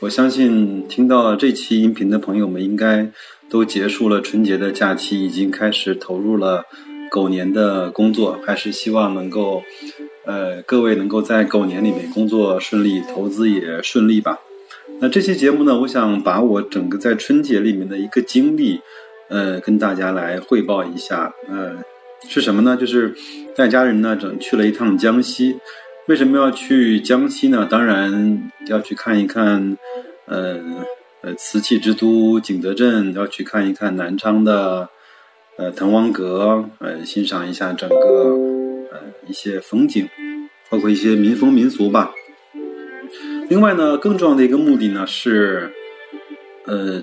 我相信听到这期音频的朋友们，应该都结束了春节的假期，已经开始投入了狗年的工作。还是希望能够，呃，各位能够在狗年里面工作顺利，投资也顺利吧。那这期节目呢，我想把我整个在春节里面的一个经历，呃，跟大家来汇报一下。呃，是什么呢？就是带家人呢，整去了一趟江西。为什么要去江西呢？当然要去看一看，呃呃，瓷器之都景德镇，要去看一看南昌的呃滕王阁，呃，欣赏一下整个呃一些风景，包括一些民风民俗吧。另外呢，更重要的一个目的呢是，呃，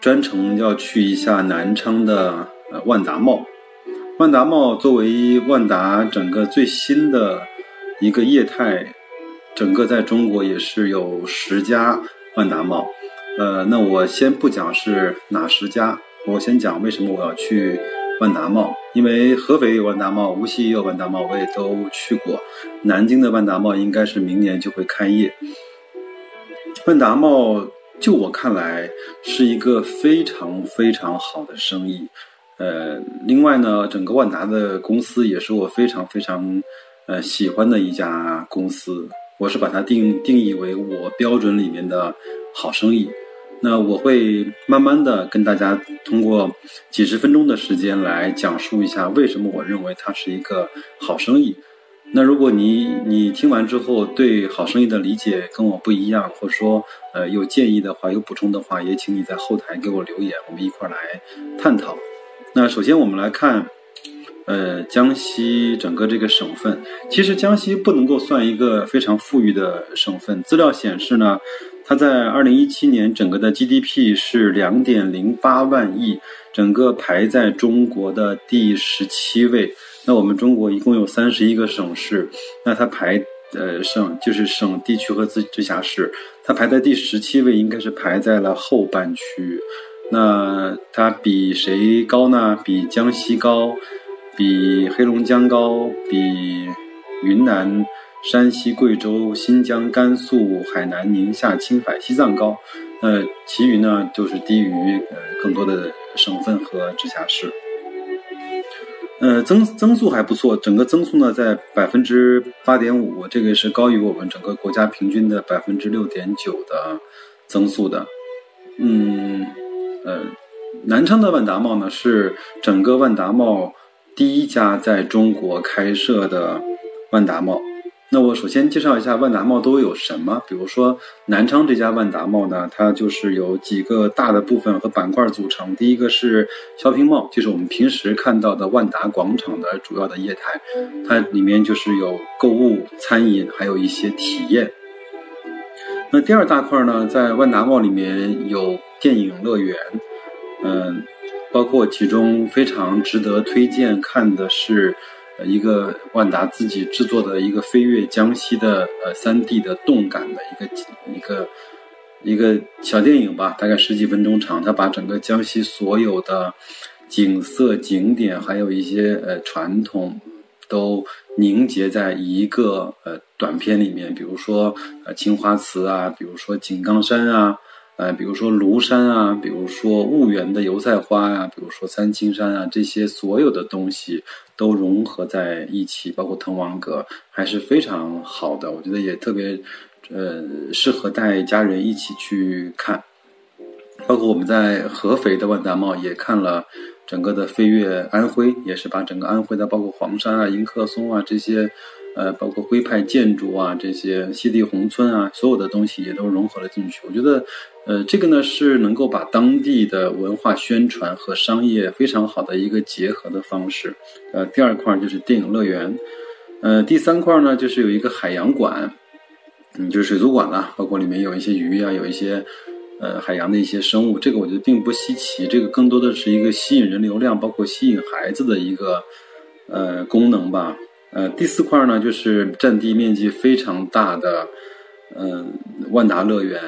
专程要去一下南昌的呃万达茂。万达茂作为万达整个最新的。一个业态，整个在中国也是有十家万达茂，呃，那我先不讲是哪十家，我先讲为什么我要去万达茂，因为合肥有万达茂，无锡也有万达茂，我也都去过。南京的万达茂应该是明年就会开业。万达茂就我看来是一个非常非常好的生意，呃，另外呢，整个万达的公司也是我非常非常。呃，喜欢的一家公司，我是把它定定义为我标准里面的好生意。那我会慢慢的跟大家通过几十分钟的时间来讲述一下为什么我认为它是一个好生意。那如果你你听完之后对好生意的理解跟我不一样，或者说呃有建议的话，有补充的话，也请你在后台给我留言，我们一块儿来探讨。那首先我们来看。呃，江西整个这个省份，其实江西不能够算一个非常富裕的省份。资料显示呢，它在二零一七年整个的 GDP 是两点零八万亿，整个排在中国的第十七位。那我们中国一共有三十一个省市，那它排呃省就是省地区和自直辖市，它排在第十七位，应该是排在了后半区。那它比谁高呢？比江西高。比黑龙江高，比云南、山西、贵州、新疆、甘肃、海南、宁夏、青海、西藏高，呃，其余呢就是低于呃更多的省份和直辖市。呃，增增速还不错，整个增速呢在百分之八点五，这个是高于我们整个国家平均的百分之六点九的增速的。嗯，呃，南昌的万达茂呢是整个万达茂。第一家在中国开设的万达茂，那我首先介绍一下万达茂都有什么。比如说南昌这家万达茂呢，它就是有几个大的部分和板块组成。第一个是 shopping mall，就是我们平时看到的万达广场的主要的业态，它里面就是有购物、餐饮，还有一些体验。那第二大块呢，在万达茂里面有电影乐园，嗯。包括其中非常值得推荐看的是，一个万达自己制作的一个飞越江西的呃三 D 的动感的一个一个一个小电影吧，大概十几分钟长。他把整个江西所有的景色、景点，还有一些呃传统，都凝结在一个呃短片里面。比如说呃青花瓷啊，比如说井冈山啊。呃，比如说庐山啊，比如说婺源的油菜花呀，比如说三清山啊，这些所有的东西都融合在一起，包括滕王阁，还是非常好的。我觉得也特别，呃，适合带家人一起去看。包括我们在合肥的万达茂也看了整个的飞跃安徽，也是把整个安徽的包括黄山啊、迎客松啊这些。呃，包括徽派建筑啊，这些西递宏村啊，所有的东西也都融合了进去。我觉得，呃，这个呢是能够把当地的文化宣传和商业非常好的一个结合的方式。呃，第二块就是电影乐园，呃，第三块呢就是有一个海洋馆，嗯，就是水族馆了，包括里面有一些鱼啊，有一些呃海洋的一些生物，这个我觉得并不稀奇，这个更多的是一个吸引人流量，包括吸引孩子的一个呃功能吧。呃，第四块呢，就是占地面积非常大的，嗯，万达乐园，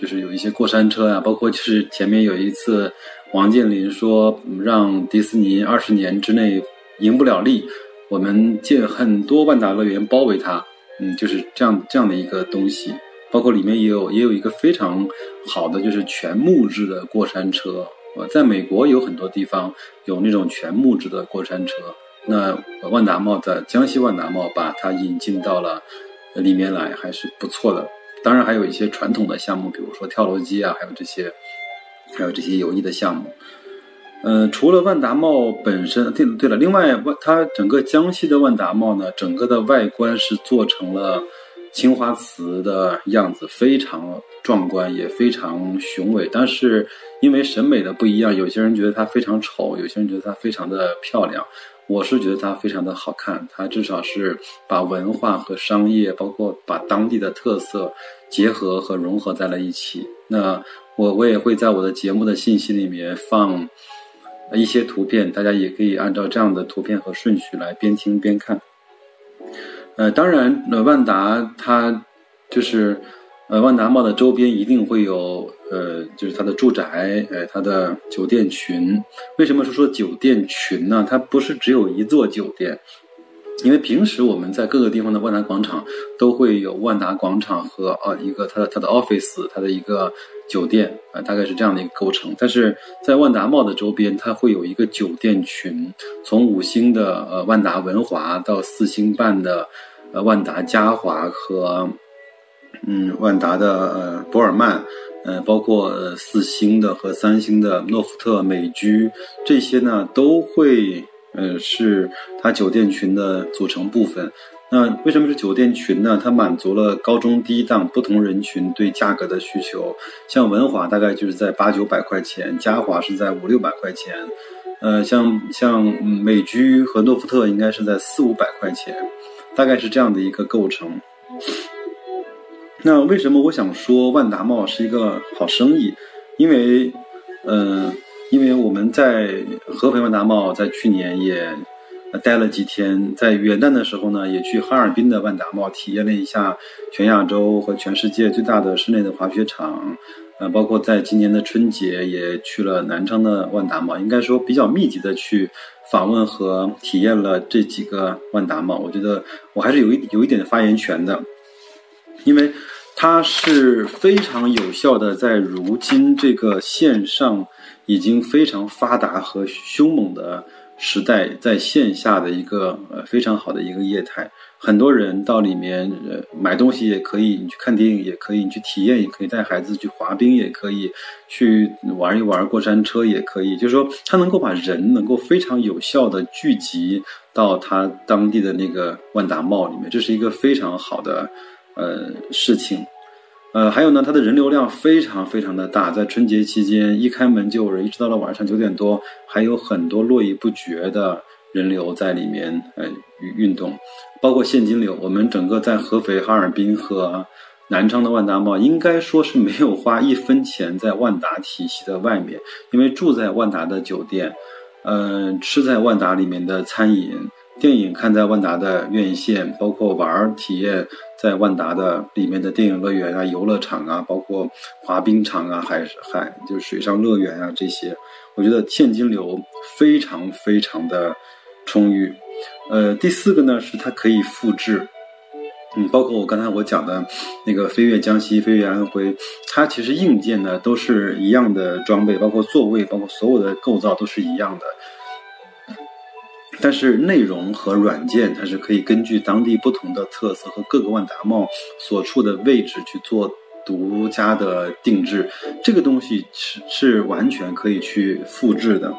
就是有一些过山车呀，包括就是前面有一次王健林说让迪士尼二十年之内赢不了利，我们建很多万达乐园包围它，嗯，就是这样这样的一个东西，包括里面也有也有一个非常好的就是全木质的过山车，呃，在美国有很多地方有那种全木质的过山车。那万达茂在江西万达茂把它引进到了里面来，还是不错的。当然还有一些传统的项目，比如说跳楼机啊，还有这些，还有这些有益的项目。嗯，除了万达茂本身，对对了，另外万它整个江西的万达茂呢，整个的外观是做成了青花瓷的样子，非常壮观，也非常雄伟。但是因为审美的不一样，有些人觉得它非常丑，有些人觉得它非常的漂亮。我是觉得它非常的好看，它至少是把文化和商业，包括把当地的特色结合和融合在了一起。那我我也会在我的节目的信息里面放一些图片，大家也可以按照这样的图片和顺序来边听边看。呃，当然，呃，万达它就是。呃，万达茂的周边一定会有，呃，就是它的住宅，呃，它的酒店群。为什么说说酒店群呢？它不是只有一座酒店，因为平时我们在各个地方的万达广场都会有万达广场和呃一个它的它的 office，它的一个酒店啊，大概是这样的一个构成。但是在万达茂的周边，它会有一个酒店群，从五星的呃万达文华到四星半的呃万达嘉华和。嗯，万达的呃博尔曼，呃，包括四星的和三星的诺福特美居，这些呢都会呃是它酒店群的组成部分。那为什么是酒店群呢？它满足了高中低档不同人群对价格的需求。像文华大概就是在八九百块钱，嘉华是在五六百块钱，呃，像像美居和诺福特应该是在四五百块钱，大概是这样的一个构成。那为什么我想说万达茂是一个好生意？因为，嗯，因为我们在合肥万达茂在去年也待了几天，在元旦的时候呢，也去哈尔滨的万达茂体验了一下全亚洲和全世界最大的室内的滑雪场，呃，包括在今年的春节也去了南昌的万达茂，应该说比较密集的去访问和体验了这几个万达茂。我觉得我还是有一有一点发言权的。因为它是非常有效的，在如今这个线上已经非常发达和凶猛的时代，在线下的一个呃非常好的一个业态。很多人到里面呃买东西也可以，你去看电影也可以，你去体验也可以，带孩子去滑冰也可以，去玩一玩过山车也可以。就是说，它能够把人能够非常有效的聚集到它当地的那个万达茂里面，这是一个非常好的。呃，事情，呃，还有呢，它的人流量非常非常的大，在春节期间一开门就有人，一直到了晚上九点多，还有很多络绎不绝的人流在里面呃运动，包括现金流。我们整个在合肥、哈尔滨和南昌的万达茂，应该说是没有花一分钱在万达体系的外面，因为住在万达的酒店，嗯，吃在万达里面的餐饮。电影看在万达的院线，包括玩儿体验在万达的里面的电影乐园啊、游乐场啊，包括滑冰场啊、海海就是水上乐园啊这些，我觉得现金流非常非常的充裕。呃，第四个呢是它可以复制，嗯，包括我刚才我讲的那个飞跃江西、飞跃安徽，它其实硬件呢都是一样的装备，包括座位，包括所有的构造都是一样的。但是内容和软件，它是可以根据当地不同的特色和各个万达茂所处的位置去做独家的定制，这个东西是是完全可以去复制的。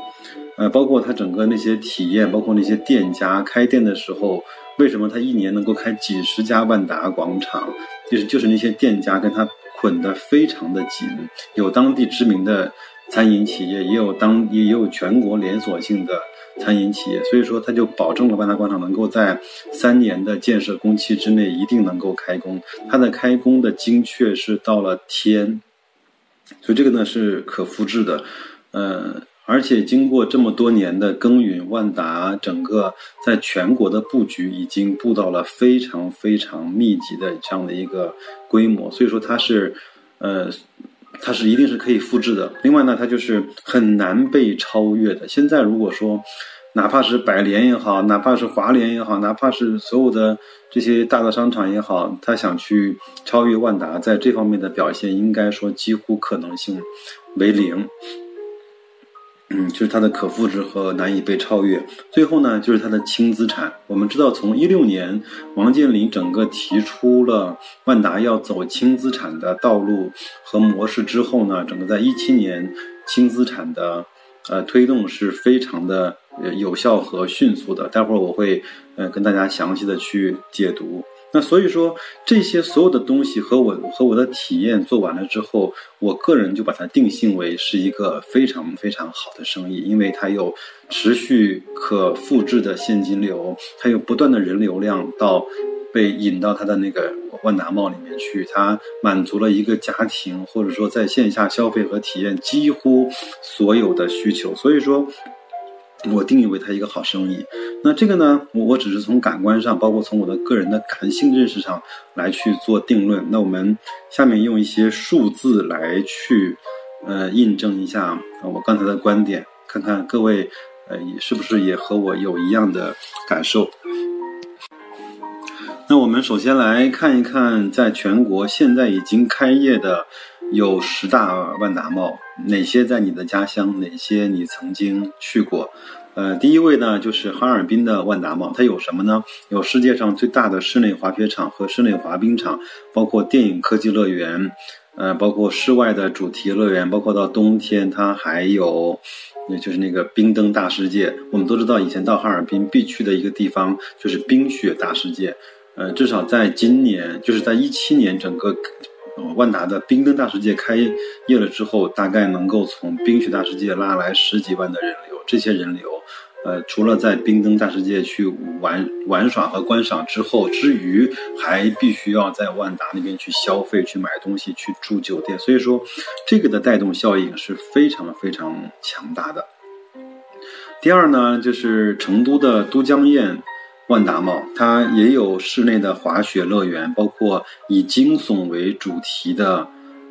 呃，包括它整个那些体验，包括那些店家开店的时候，为什么它一年能够开几十家万达广场？就是就是那些店家跟它捆得非常的紧，有当地知名的餐饮企业，也有当也有全国连锁性的。餐饮企业，所以说它就保证了万达广场能够在三年的建设工期之内一定能够开工。它的开工的精确是到了天，所以这个呢是可复制的，呃，而且经过这么多年的耕耘，万达整个在全国的布局已经布到了非常非常密集的这样的一个规模，所以说它是，呃。它是一定是可以复制的。另外呢，它就是很难被超越的。现在如果说，哪怕是百联也好，哪怕是华联也好，哪怕是所有的这些大的商场也好，它想去超越万达，在这方面的表现，应该说几乎可能性为零。嗯，就是它的可复制和难以被超越。最后呢，就是它的轻资产。我们知道，从一六年王健林整个提出了万达要走轻资产的道路和模式之后呢，整个在一七年轻资产的呃推动是非常的有效和迅速的。待会儿我会呃跟大家详细的去解读。那所以说，这些所有的东西和我和我的体验做完了之后，我个人就把它定性为是一个非常非常好的生意，因为它有持续可复制的现金流，它有不断的人流量到被引到它的那个万达茂里面去，它满足了一个家庭或者说在线下消费和体验几乎所有的需求，所以说。我定义为它一个好生意，那这个呢，我我只是从感官上，包括从我的个人的感性认识上来去做定论。那我们下面用一些数字来去，呃，印证一下我刚才的观点，看看各位，呃，是不是也和我有一样的感受？那我们首先来看一看，在全国现在已经开业的有十大万达茂。哪些在你的家乡？哪些你曾经去过？呃，第一位呢，就是哈尔滨的万达茂，它有什么呢？有世界上最大的室内滑雪场和室内滑冰场，包括电影科技乐园，呃，包括室外的主题乐园，包括到冬天它还有，也就是那个冰灯大世界。我们都知道，以前到哈尔滨必去的一个地方就是冰雪大世界。呃，至少在今年，就是在一七年，整个。万达的冰灯大世界开业了之后，大概能够从冰雪大世界拉来十几万的人流。这些人流，呃，除了在冰灯大世界去玩玩耍和观赏之后之余，还必须要在万达那边去消费、去买东西、去住酒店。所以说，这个的带动效应是非常非常强大的。第二呢，就是成都的都江堰。万达茂，它也有室内的滑雪乐园，包括以惊悚为主题的，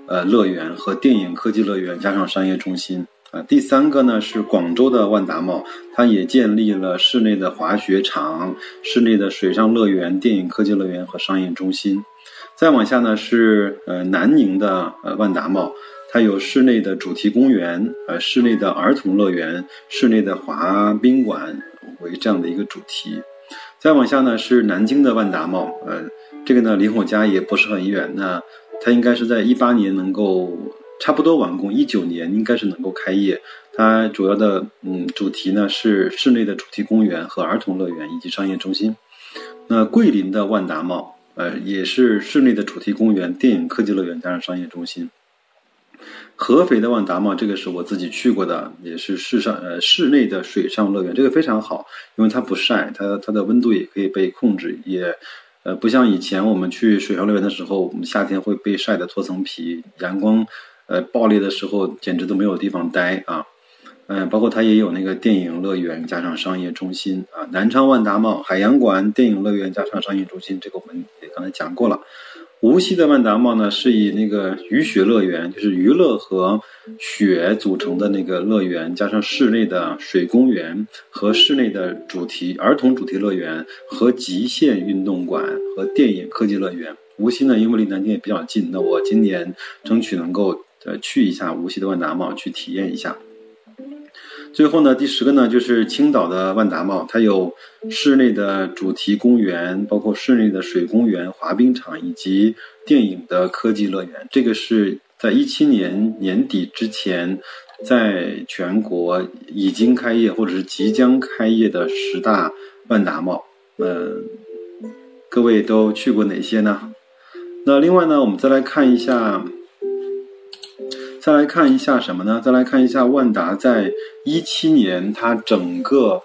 呃，乐园和电影科技乐园，加上商业中心啊。第三个呢是广州的万达茂，它也建立了室内的滑雪场、室内的水上乐园、电影科技乐园和商业中心。再往下呢是呃南宁的呃万达茂，它有室内的主题公园、呃室内的儿童乐园、室内的滑冰馆为这样的一个主题。再往下呢是南京的万达茂，呃，这个呢离我家也不是很远，那它应该是在一八年能够差不多完工，一九年应该是能够开业。它主要的嗯主题呢是室内的主题公园和儿童乐园以及商业中心。那桂林的万达茂，呃，也是室内的主题公园、电影科技乐园加上商业中心。合肥的万达茂，这个是我自己去过的，也是室上呃室内的水上乐园，这个非常好，因为它不晒，它它的温度也可以被控制，也呃不像以前我们去水上乐园的时候，我们夏天会被晒得脱层皮，阳光呃暴烈的时候简直都没有地方待啊，嗯，包括它也有那个电影乐园加上商业中心啊，南昌万达茂海洋馆电影乐园加上商业中心，这个我们也刚才讲过了。无锡的万达茂呢，是以那个雨雪乐园，就是娱乐和雪组成的那个乐园，加上室内的水公园和室内的主题儿童主题乐园和极限运动馆和电影科技乐园。无锡呢，因为离南京也比较近，那我今年争取能够呃去一下无锡的万达茂，去体验一下。最后呢，第十个呢，就是青岛的万达茂，它有室内的主题公园，包括室内的水公园、滑冰场以及电影的科技乐园。这个是在一七年年底之前，在全国已经开业或者是即将开业的十大万达茂。嗯，各位都去过哪些呢？那另外呢，我们再来看一下。再来看一下什么呢？再来看一下万达在一七年它整个，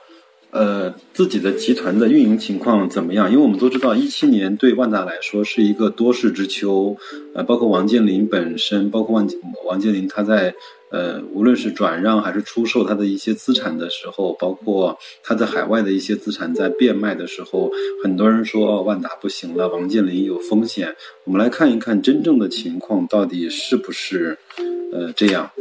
呃，自己的集团的运营情况怎么样？因为我们都知道，一七年对万达来说是一个多事之秋，呃，包括王健林本身，包括王王健林他在呃，无论是转让还是出售他的一些资产的时候，包括他在海外的一些资产在变卖的时候，很多人说哦，万达不行了，王健林有风险。我们来看一看真正的情况到底是不是呃这样。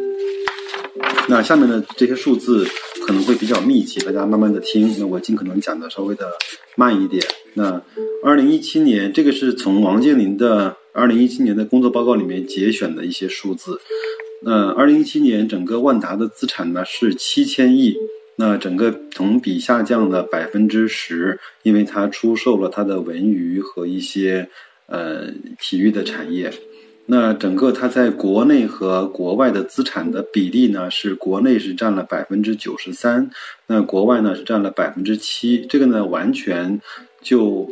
那下面的这些数字可能会比较密集，大家慢慢的听。那我尽可能讲的稍微的慢一点。那二零一七年，这个是从王健林的二零一七年的工作报告里面节选的一些数字。那二零一七年整个万达的资产呢是七千亿，那整个同比下降了百分之十，因为它出售了它的文娱和一些呃体育的产业。那整个它在国内和国外的资产的比例呢，是国内是占了百分之九十三，那国外呢是占了百分之七。这个呢，完全就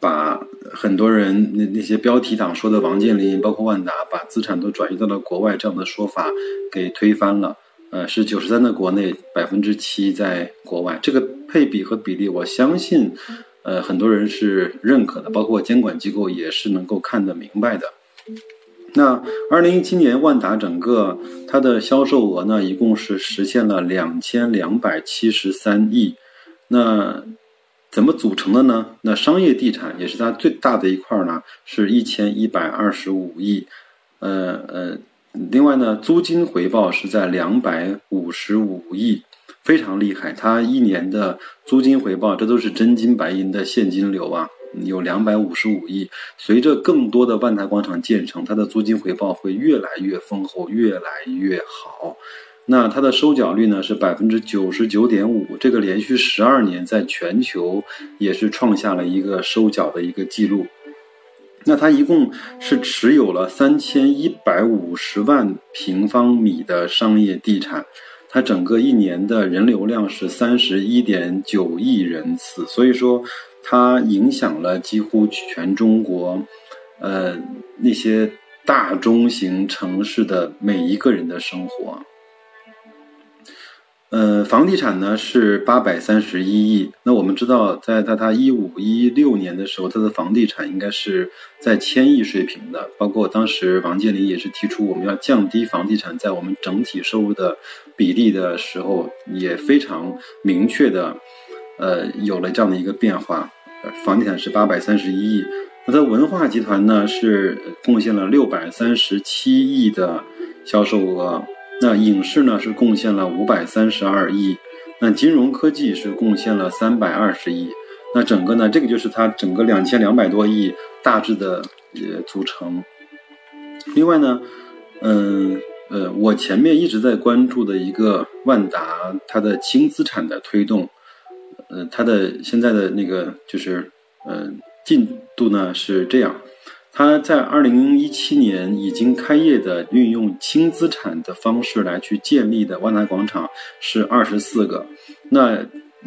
把很多人那那些标题党说的王健林，包括万达把资产都转移到了国外这样的说法给推翻了。呃，是九十三的国内，百分之七在国外。这个配比和比例，我相信，呃，很多人是认可的，包括监管机构也是能够看得明白的。那二零一七年，万达整个它的销售额呢，一共是实现了两千两百七十三亿。那怎么组成的呢？那商业地产也是它最大的一块呢，是一千一百二十五亿。呃呃，另外呢，租金回报是在两百五十五亿，非常厉害。它一年的租金回报，这都是真金白银的现金流啊。有两百五十五亿，随着更多的万达广场建成，它的租金回报会越来越丰厚，越来越好。那它的收缴率呢是百分之九十九点五，这个连续十二年在全球也是创下了一个收缴的一个记录。那它一共是持有了三千一百五十万平方米的商业地产，它整个一年的人流量是三十一点九亿人次，所以说。它影响了几乎全中国，呃，那些大中型城市的每一个人的生活。呃，房地产呢是八百三十一亿。那我们知道，在在它一五一六年的时候，它的房地产应该是在千亿水平的。包括当时王健林也是提出我们要降低房地产在我们整体收入的比例的时候，也非常明确的。呃，有了这样的一个变化，房地产是八百三十一亿，那它文化集团呢是贡献了六百三十七亿的销售额，那影视呢是贡献了五百三十二亿，那金融科技是贡献了三百二十亿，那整个呢，这个就是它整个两千两百多亿大致的呃组成。另外呢，嗯呃，我前面一直在关注的一个万达它的轻资产的推动。呃，它的现在的那个就是，呃，进度呢是这样，它在二零一七年已经开业的运用轻资产的方式来去建立的万达广场是二十四个，那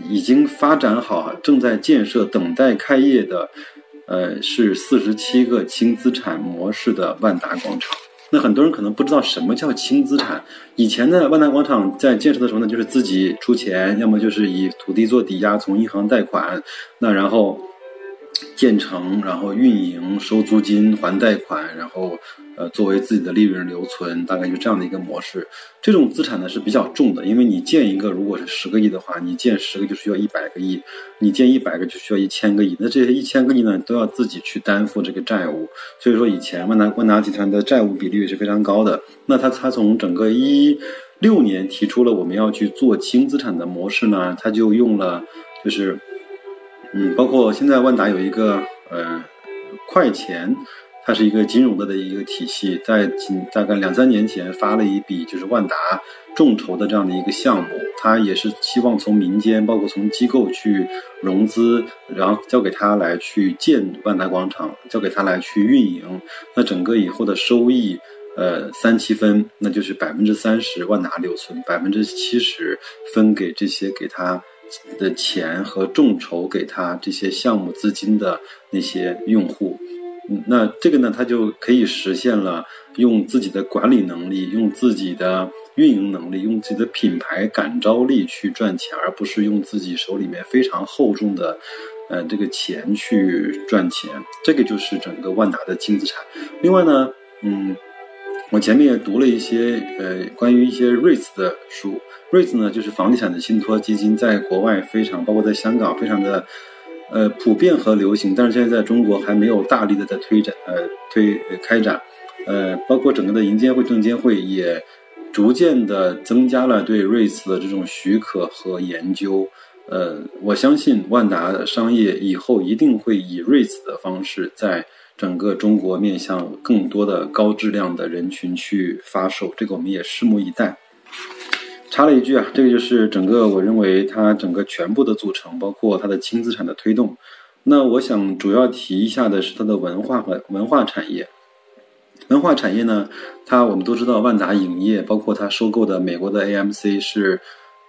已经发展好、正在建设、等待开业的，呃，是四十七个轻资产模式的万达广场。那很多人可能不知道什么叫轻资产。以前呢万达广场在建设的时候呢，就是自己出钱，要么就是以土地做抵押，从银行贷款，那然后。建成，然后运营，收租金，还贷款，然后，呃，作为自己的利润留存，大概就这样的一个模式。这种资产呢是比较重的，因为你建一个，如果是十个亿的话，你建十个就需要一百个亿，你建一百个就需要一千个亿。那这些一千个亿呢，都要自己去担负这个债务。所以说，以前万达万达集团的债务比率是非常高的。那他他从整个一六年提出了我们要去做轻资产的模式呢，他就用了就是。嗯，包括现在万达有一个呃快钱，它是一个金融的的一个体系，在大概两三年前发了一笔就是万达众筹的这样的一个项目，它也是希望从民间，包括从机构去融资，然后交给他来去建万达广场，交给他来去运营，那整个以后的收益，呃三七分，那就是百分之三十万达留存，百分之七十分给这些给他。的钱和众筹给他这些项目资金的那些用户，那这个呢，他就可以实现了用自己的管理能力，用自己的运营能力，用自己的品牌感召力去赚钱，而不是用自己手里面非常厚重的，呃，这个钱去赚钱。这个就是整个万达的净资产。另外呢，嗯，我前面也读了一些呃关于一些 REITs 的书，REITs 呢就是房地产的信托基金，在国外非常，包括在香港非常的。呃，普遍和流行，但是现在在中国还没有大力的在推展，呃，推开展，呃，包括整个的银监会、证监会也逐渐的增加了对 REITs 的这种许可和研究。呃，我相信万达商业以后一定会以 REITs 的方式，在整个中国面向更多的高质量的人群去发售，这个我们也拭目以待。插了一句啊，这个就是整个我认为它整个全部的组成，包括它的轻资产的推动。那我想主要提一下的是它的文化和文化产业。文化产业呢，它我们都知道万达影业，包括它收购的美国的 AMC 是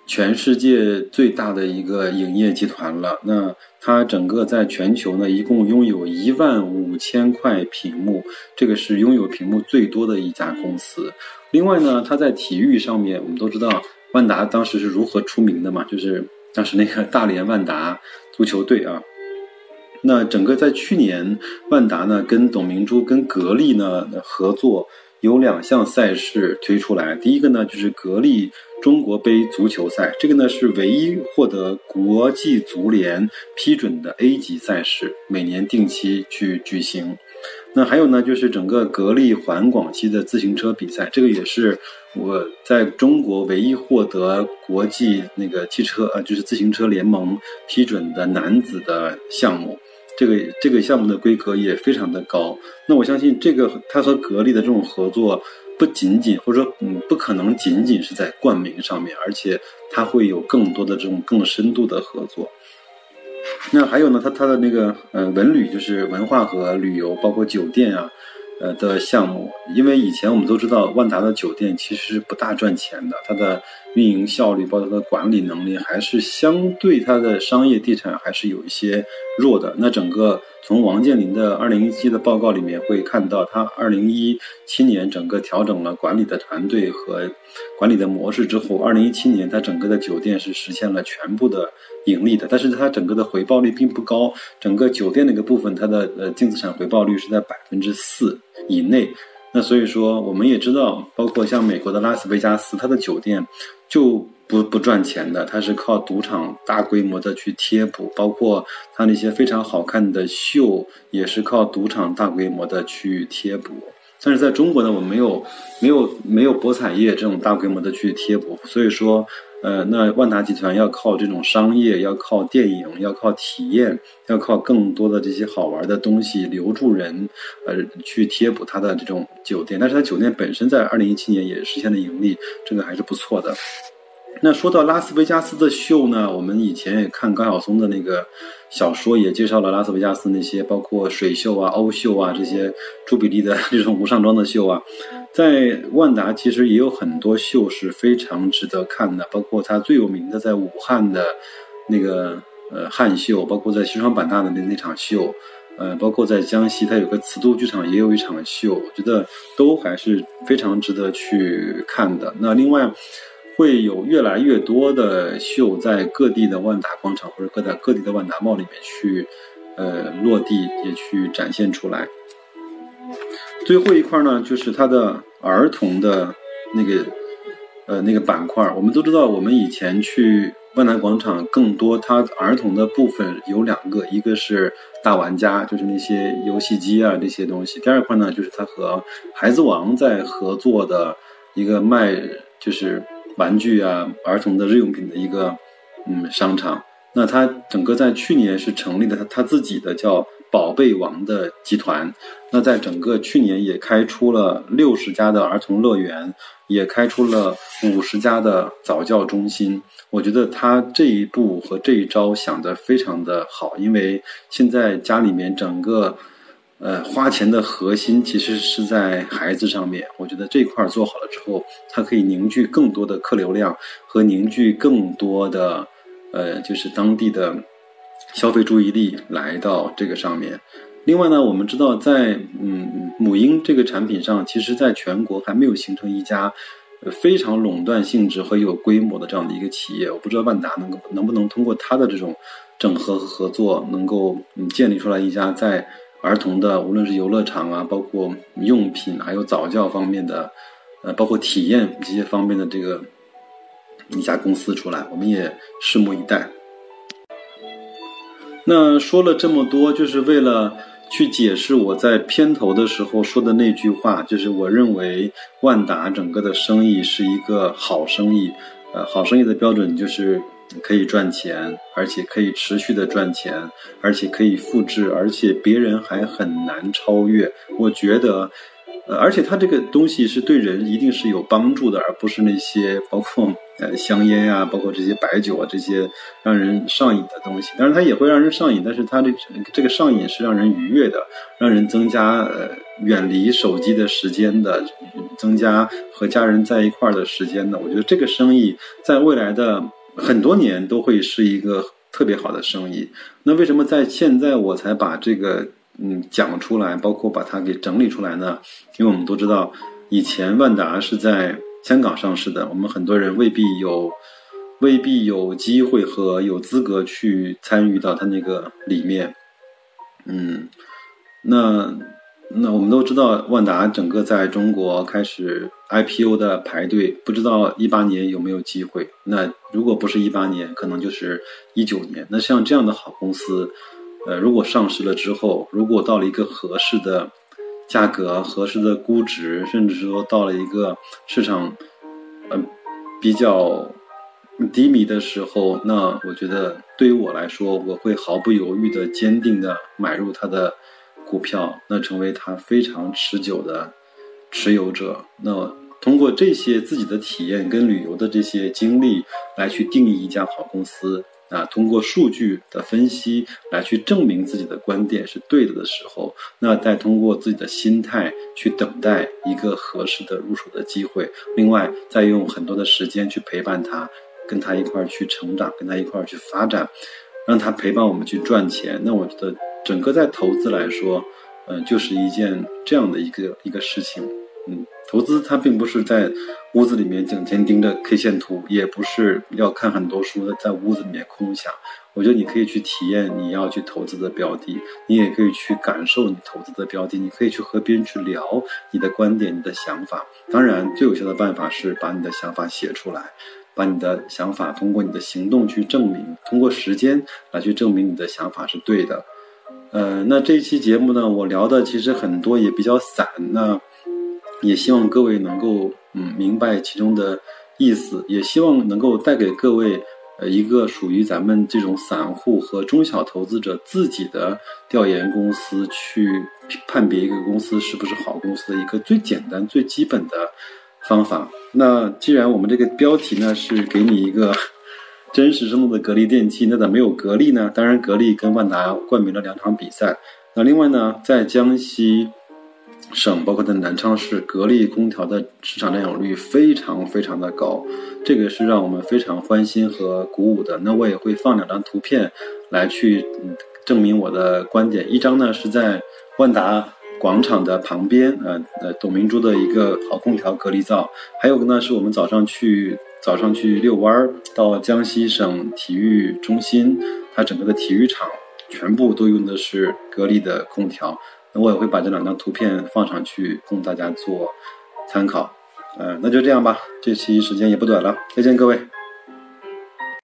全世界最大的一个影业集团了。那它整个在全球呢，一共拥有一万五千块屏幕，这个是拥有屏幕最多的一家公司。另外呢，它在体育上面，我们都知道万达当时是如何出名的嘛，就是当时那个大连万达足球队啊。那整个在去年，万达呢跟董明珠、跟格力呢合作，有两项赛事推出来。第一个呢就是格力中国杯足球赛，这个呢是唯一获得国际足联批准的 A 级赛事，每年定期去举行。那还有呢，就是整个格力环广西的自行车比赛，这个也是我在中国唯一获得国际那个汽车啊，就是自行车联盟批准的男子的项目。这个这个项目的规格也非常的高。那我相信这个它和格力的这种合作，不仅仅或者说嗯，不可能仅仅是在冠名上面，而且它会有更多的这种更深度的合作。那还有呢，它它的那个呃文旅就是文化和旅游，包括酒店啊，呃的项目。因为以前我们都知道，万达的酒店其实是不大赚钱的，它的运营效率，包括它的管理能力，还是相对它的商业地产还是有一些弱的。那整个从王健林的二零一七的报告里面会看到，他二零一七年整个调整了管理的团队和管理的模式之后，二零一七年他整个的酒店是实现了全部的。盈利的，但是它整个的回报率并不高，整个酒店那个部分，它的呃净资产回报率是在百分之四以内。所以说，我们也知道，包括像美国的拉斯维加斯，它的酒店就不不赚钱的，它是靠赌场大规模的去贴补，包括它那些非常好看的秀，也是靠赌场大规模的去贴补。但是在中国呢，我们没有没有没有博彩业这种大规模的去贴补，所以说。呃，那万达集团要靠这种商业，要靠电影，要靠体验，要靠更多的这些好玩的东西留住人，呃，去贴补它的这种酒店。但是它酒店本身在二零一七年也实现了盈利，这个还是不错的。那说到拉斯维加斯的秀呢，我们以前也看高晓松的那个小说，也介绍了拉斯维加斯那些包括水秀啊、欧秀啊这些朱比利的这种无上装的秀啊。在万达其实也有很多秀是非常值得看的，包括它最有名的在武汉的那个呃汉秀，包括在西双版纳的那那场秀，呃，包括在江西它有个瓷都剧场也有一场秀，我觉得都还是非常值得去看的。那另外。会有越来越多的秀在各地的万达广场或者各在各地的万达茂里面去，呃，落地也去展现出来。最后一块呢，就是它的儿童的那个，呃，那个板块。我们都知道，我们以前去万达广场，更多它儿童的部分有两个，一个是大玩家，就是那些游戏机啊这些东西；第二块呢，就是它和孩子王在合作的一个卖，就是。玩具啊，儿童的日用品的一个嗯商场，那它整个在去年是成立的，它它自己的叫宝贝王的集团。那在整个去年也开出了六十家的儿童乐园，也开出了五十家的早教中心。我觉得他这一步和这一招想得非常的好，因为现在家里面整个。呃，花钱的核心其实是在孩子上面。我觉得这块做好了之后，它可以凝聚更多的客流量和凝聚更多的，呃，就是当地的消费注意力来到这个上面。另外呢，我们知道在嗯母婴这个产品上，其实在全国还没有形成一家非常垄断性质和有规模的这样的一个企业。我不知道万达能够能不能通过它的这种整合和合作，能够嗯建立出来一家在儿童的无论是游乐场啊，包括用品还有早教方面的，呃，包括体验这些方面的这个一家公司出来，我们也拭目以待。那说了这么多，就是为了。去解释我在片头的时候说的那句话，就是我认为万达整个的生意是一个好生意，呃，好生意的标准就是可以赚钱，而且可以持续的赚钱，而且可以复制，而且别人还很难超越。我觉得。呃，而且它这个东西是对人一定是有帮助的，而不是那些包括呃香烟呀，包括这些白酒啊这些让人上瘾的东西。当然它也会让人上瘾，但是它这这个上瘾是让人愉悦的，让人增加呃远离手机的时间的，增加和家人在一块儿的时间的。我觉得这个生意在未来的很多年都会是一个特别好的生意。那为什么在现在我才把这个？嗯，讲出来，包括把它给整理出来呢，因为我们都知道，以前万达是在香港上市的，我们很多人未必有，未必有机会和有资格去参与到它那个里面。嗯，那那我们都知道，万达整个在中国开始 IPO 的排队，不知道一八年有没有机会？那如果不是一八年，可能就是一九年。那像这样的好公司。呃，如果上市了之后，如果到了一个合适的价格、合适的估值，甚至说到了一个市场，呃，比较低迷的时候，那我觉得对于我来说，我会毫不犹豫的、坚定的买入它的股票，那成为它非常持久的持有者。那通过这些自己的体验跟旅游的这些经历来去定义一家好公司。啊，通过数据的分析来去证明自己的观点是对的的时候，那再通过自己的心态去等待一个合适的入手的机会。另外，再用很多的时间去陪伴他，跟他一块儿去成长，跟他一块儿去发展，让他陪伴我们去赚钱。那我觉得，整个在投资来说，嗯，就是一件这样的一个一个事情。嗯，投资它并不是在屋子里面整天盯着 K 线图，也不是要看很多书的在屋子里面空想。我觉得你可以去体验你要去投资的标的，你也可以去感受你投资的标的，你可以去和别人去聊你的观点、你的想法。当然，最有效的办法是把你的想法写出来，把你的想法通过你的行动去证明，通过时间来去证明你的想法是对的。呃，那这一期节目呢，我聊的其实很多也比较散，那。也希望各位能够嗯明白其中的意思，也希望能够带给各位呃一个属于咱们这种散户和中小投资者自己的调研公司去判别一个公司是不是好公司的一个最简单最基本的方法。那既然我们这个标题呢是给你一个真实生动的格力电器，那咋没有格力呢？当然，格力跟万达冠名了两场比赛。那另外呢，在江西。省包括在南昌市，格力空调的市场占有率非常非常的高，这个是让我们非常欢欣和鼓舞的。那我也会放两张图片来去证明我的观点。一张呢是在万达广场的旁边，呃呃，董明珠的一个好空调格力灶。还有个呢是我们早上去早上去遛弯儿，到江西省体育中心，它整个的体育场全部都用的是格力的空调。那我也会把这两张图片放上去，供大家做参考。嗯，那就这样吧，这期时间也不短了，再见各位。